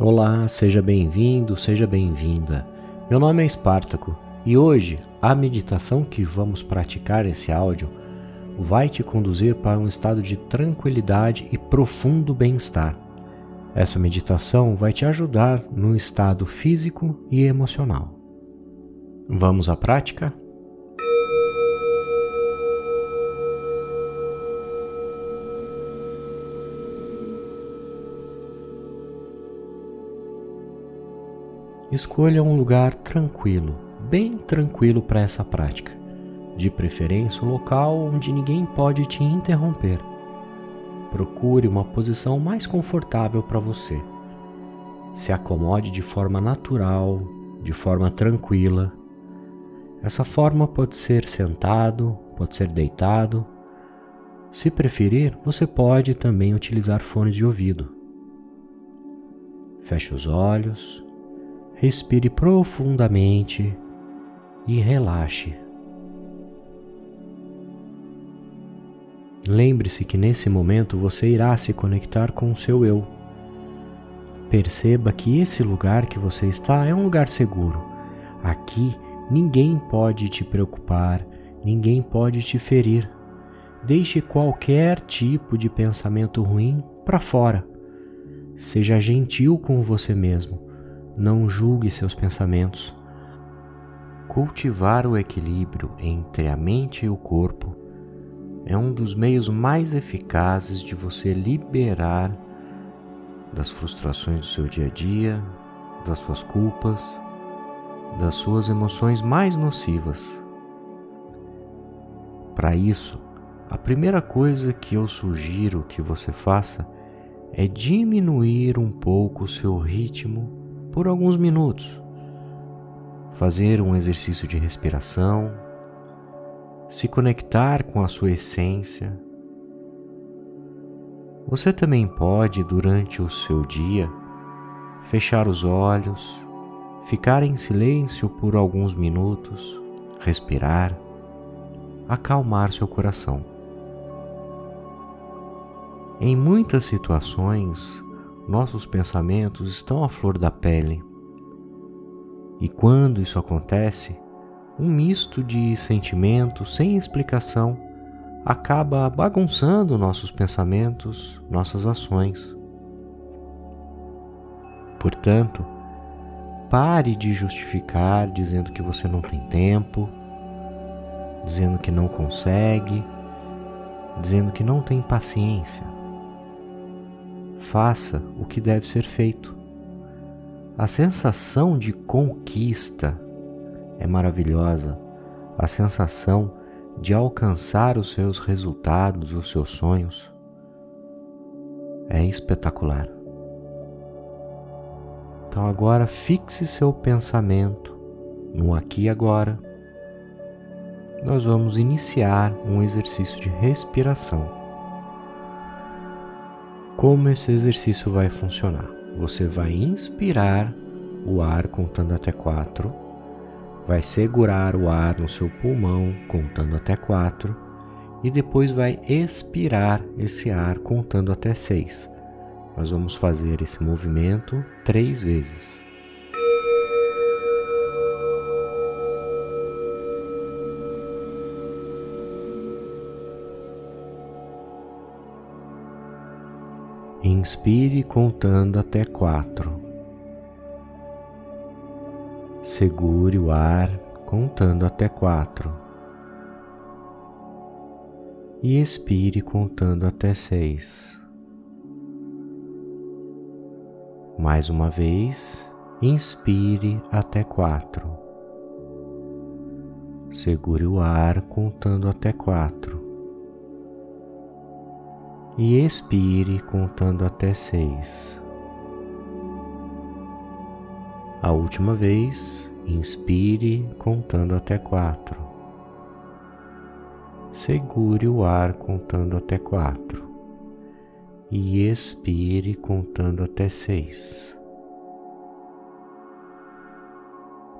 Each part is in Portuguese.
Olá, seja bem-vindo, seja bem-vinda. Meu nome é Espartaco e hoje a meditação que vamos praticar nesse áudio vai te conduzir para um estado de tranquilidade e profundo bem-estar. Essa meditação vai te ajudar no estado físico e emocional. Vamos à prática? Escolha um lugar tranquilo, bem tranquilo para essa prática, de preferência um local onde ninguém pode te interromper. Procure uma posição mais confortável para você. Se acomode de forma natural, de forma tranquila. Essa forma pode ser sentado, pode ser deitado. Se preferir, você pode também utilizar fones de ouvido. Feche os olhos respire profundamente e relaxe. Lembre-se que nesse momento você irá se conectar com o seu eu. Perceba que esse lugar que você está é um lugar seguro. Aqui ninguém pode te preocupar, ninguém pode te ferir. Deixe qualquer tipo de pensamento ruim para fora. Seja gentil com você mesmo não julgue seus pensamentos. Cultivar o equilíbrio entre a mente e o corpo é um dos meios mais eficazes de você liberar das frustrações do seu dia a dia, das suas culpas, das suas emoções mais nocivas. Para isso, a primeira coisa que eu sugiro que você faça é diminuir um pouco o seu ritmo por alguns minutos. Fazer um exercício de respiração, se conectar com a sua essência. Você também pode, durante o seu dia, fechar os olhos, ficar em silêncio por alguns minutos, respirar, acalmar seu coração. Em muitas situações, nossos pensamentos estão à flor da pele. E quando isso acontece, um misto de sentimentos sem explicação acaba bagunçando nossos pensamentos, nossas ações. Portanto, pare de justificar dizendo que você não tem tempo, dizendo que não consegue, dizendo que não tem paciência faça o que deve ser feito. A sensação de conquista é maravilhosa, a sensação de alcançar os seus resultados, os seus sonhos, é espetacular. Então agora fixe seu pensamento no aqui e agora. Nós vamos iniciar um exercício de respiração. Como esse exercício vai funcionar? Você vai inspirar o ar contando até quatro, vai segurar o ar no seu pulmão contando até quatro e depois vai expirar esse ar contando até seis. Nós vamos fazer esse movimento três vezes. Inspire contando até quatro. Segure o ar contando até quatro. E expire contando até seis. Mais uma vez, inspire até quatro. Segure o ar contando até quatro e expire contando até seis. A última vez, inspire contando até quatro. Segure o ar contando até quatro e expire contando até seis.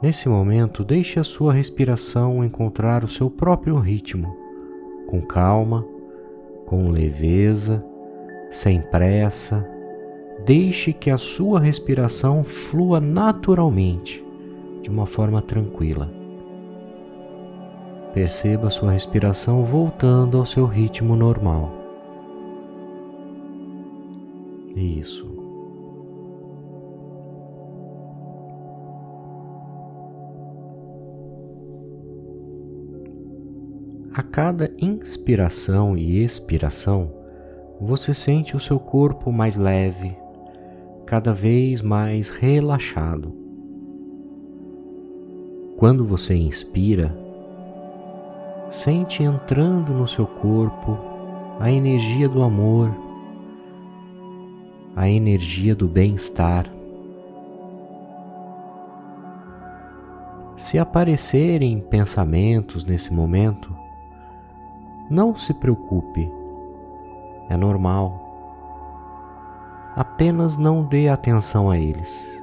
Nesse momento, deixe a sua respiração encontrar o seu próprio ritmo, com calma com leveza, sem pressa, deixe que a sua respiração flua naturalmente, de uma forma tranquila. Perceba sua respiração voltando ao seu ritmo normal. Isso. Cada inspiração e expiração, você sente o seu corpo mais leve, cada vez mais relaxado. Quando você inspira, sente entrando no seu corpo a energia do amor, a energia do bem-estar. Se aparecerem pensamentos nesse momento, não se preocupe, é normal. Apenas não dê atenção a eles.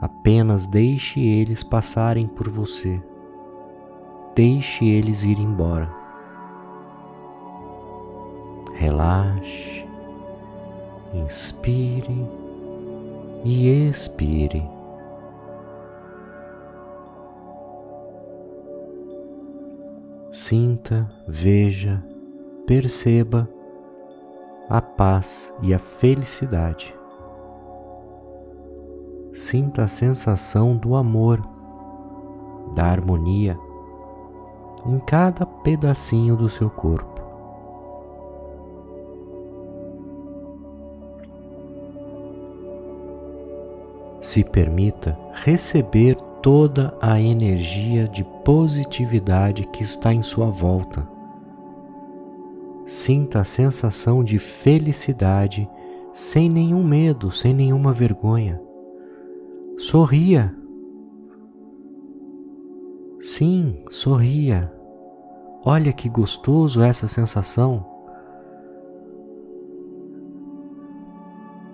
Apenas deixe eles passarem por você. Deixe eles ir embora. Relaxe, inspire e expire. Sinta, veja, perceba a paz e a felicidade. Sinta a sensação do amor, da harmonia em cada pedacinho do seu corpo. Se permita receber toda a energia de positividade que está em sua volta. Sinta a sensação de felicidade sem nenhum medo, sem nenhuma vergonha. Sorria. Sim, sorria. Olha que gostoso essa sensação.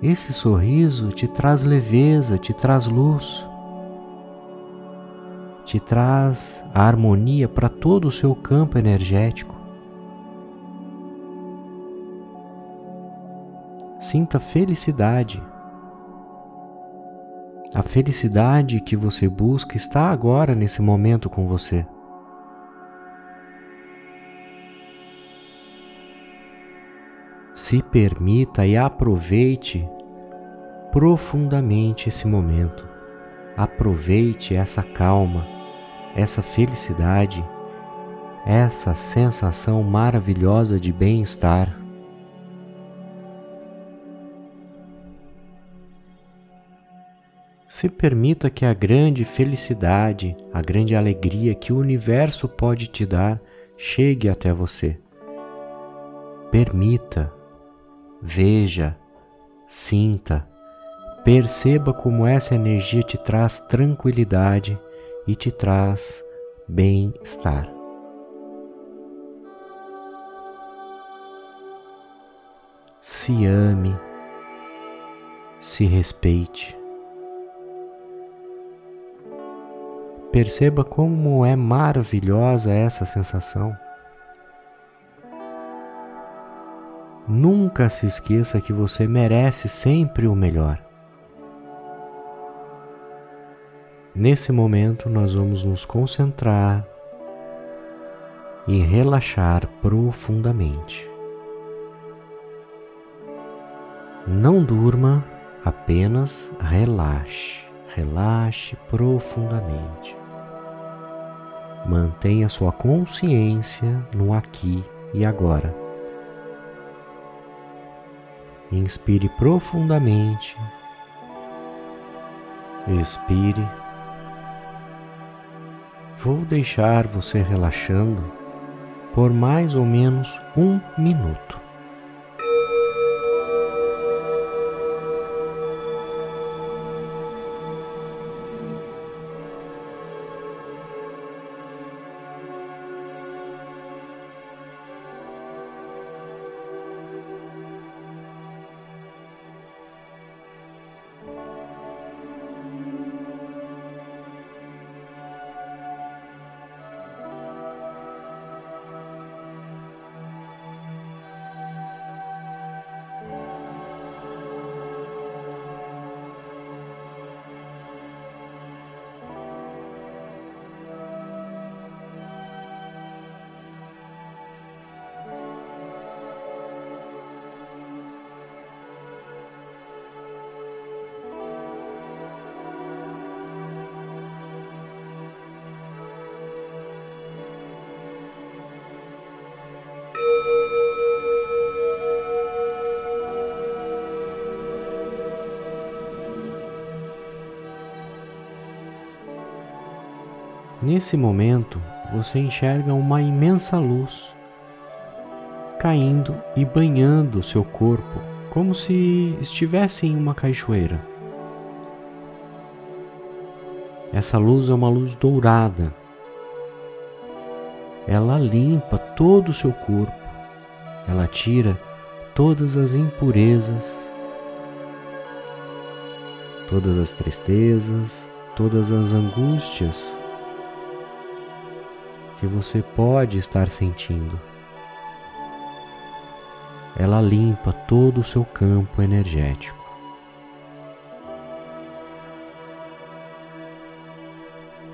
Esse sorriso te traz leveza, te traz luz te traz a harmonia para todo o seu campo energético. Sinta felicidade. A felicidade que você busca está agora nesse momento com você. Se permita e aproveite profundamente esse momento. Aproveite essa calma essa felicidade, essa sensação maravilhosa de bem-estar. Se permita que a grande felicidade, a grande alegria que o universo pode te dar chegue até você. Permita, veja, sinta, perceba como essa energia te traz tranquilidade e te traz bem-estar. Se ame, se respeite. Perceba como é maravilhosa essa sensação. Nunca se esqueça que você merece sempre o melhor. Nesse momento, nós vamos nos concentrar e relaxar profundamente. Não durma, apenas relaxe, relaxe profundamente. Mantenha sua consciência no aqui e agora. Inspire profundamente, expire Vou deixar você relaxando por mais ou menos um minuto. Nesse momento, você enxerga uma imensa luz caindo e banhando seu corpo como se estivesse em uma cachoeira. Essa luz é uma luz dourada. Ela limpa todo o seu corpo. Ela tira todas as impurezas, todas as tristezas, todas as angústias que você pode estar sentindo. Ela limpa todo o seu campo energético.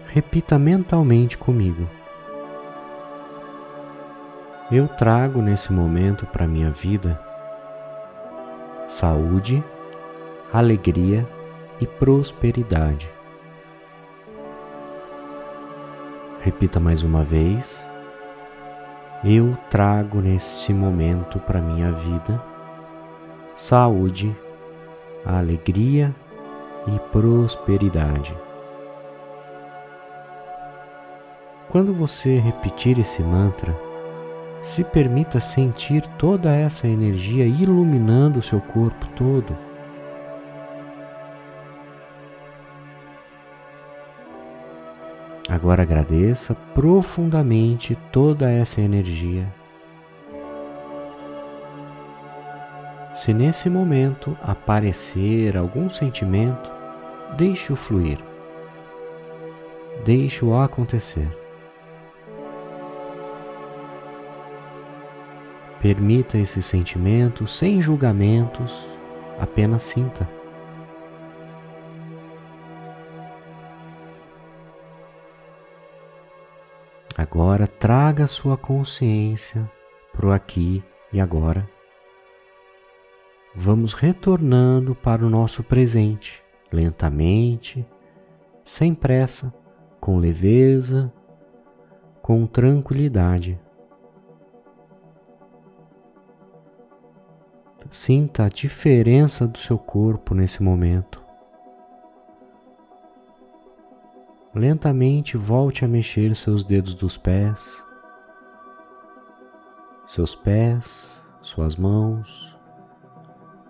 Repita mentalmente comigo. Eu trago nesse momento para minha vida saúde, alegria e prosperidade. Repita mais uma vez. Eu trago neste momento para minha vida saúde, alegria e prosperidade. Quando você repetir esse mantra, se permita sentir toda essa energia iluminando o seu corpo todo Agora agradeça profundamente toda essa energia. Se nesse momento aparecer algum sentimento, deixe-o fluir. Deixe-o acontecer. Permita esse sentimento sem julgamentos, apenas sinta. Agora traga sua consciência para o aqui e agora. Vamos retornando para o nosso presente, lentamente, sem pressa, com leveza, com tranquilidade. Sinta a diferença do seu corpo nesse momento. Lentamente volte a mexer seus dedos dos pés, seus pés, suas mãos,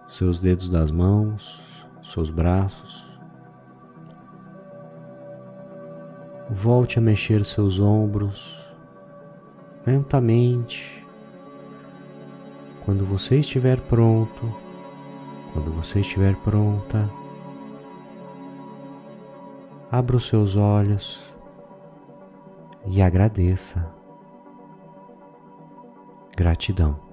seus dedos das mãos, seus braços. Volte a mexer seus ombros lentamente. Quando você estiver pronto, quando você estiver pronta, abra os seus olhos e agradeça. Gratidão.